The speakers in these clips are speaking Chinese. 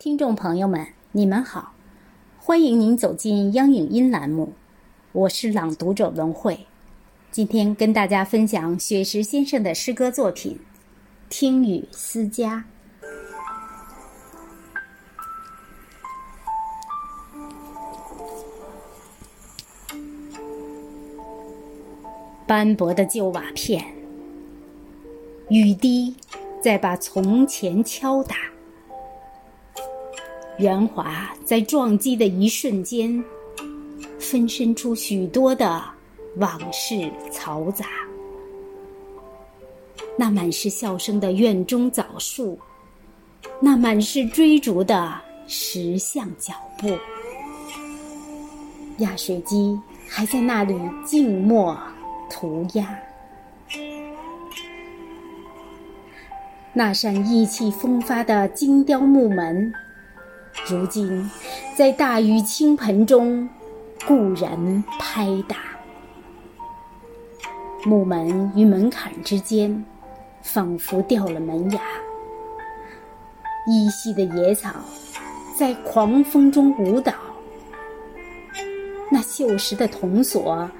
听众朋友们，你们好，欢迎您走进央影音栏目，我是朗读者文慧。今天跟大家分享雪石先生的诗歌作品《听雨思家》。斑驳的旧瓦片，雨滴在把从前敲打。圆滑在撞击的一瞬间，分身出许多的往事嘈杂。那满是笑声的院中枣树，那满是追逐的石像脚步，压水机还在那里静默涂鸦。那扇意气风发的精雕木门。如今，在大雨倾盆中，故人拍打木门与门槛之间，仿佛掉了门牙。依稀的野草在狂风中舞蹈，那锈蚀的铜锁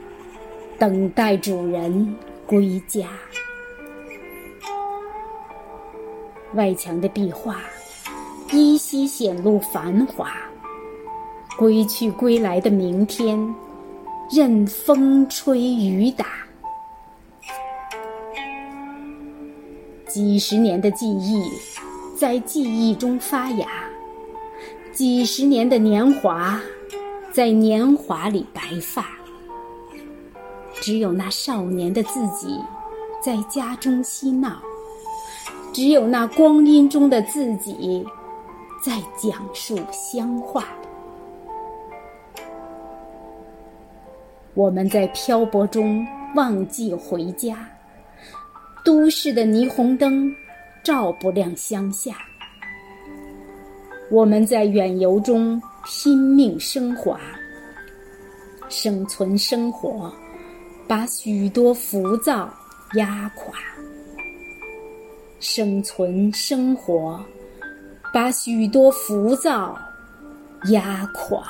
等待主人归家。外墙的壁画。依稀显露繁华，归去归来的明天，任风吹雨打。几十年的记忆，在记忆中发芽；几十年的年华，在年华里白发。只有那少年的自己，在家中嬉闹；只有那光阴中的自己。在讲述乡话，我们在漂泊中忘记回家，都市的霓虹灯照不亮乡下。我们在远游中拼命升华，生存生活把许多浮躁压垮，生存生活。把许多浮躁压垮。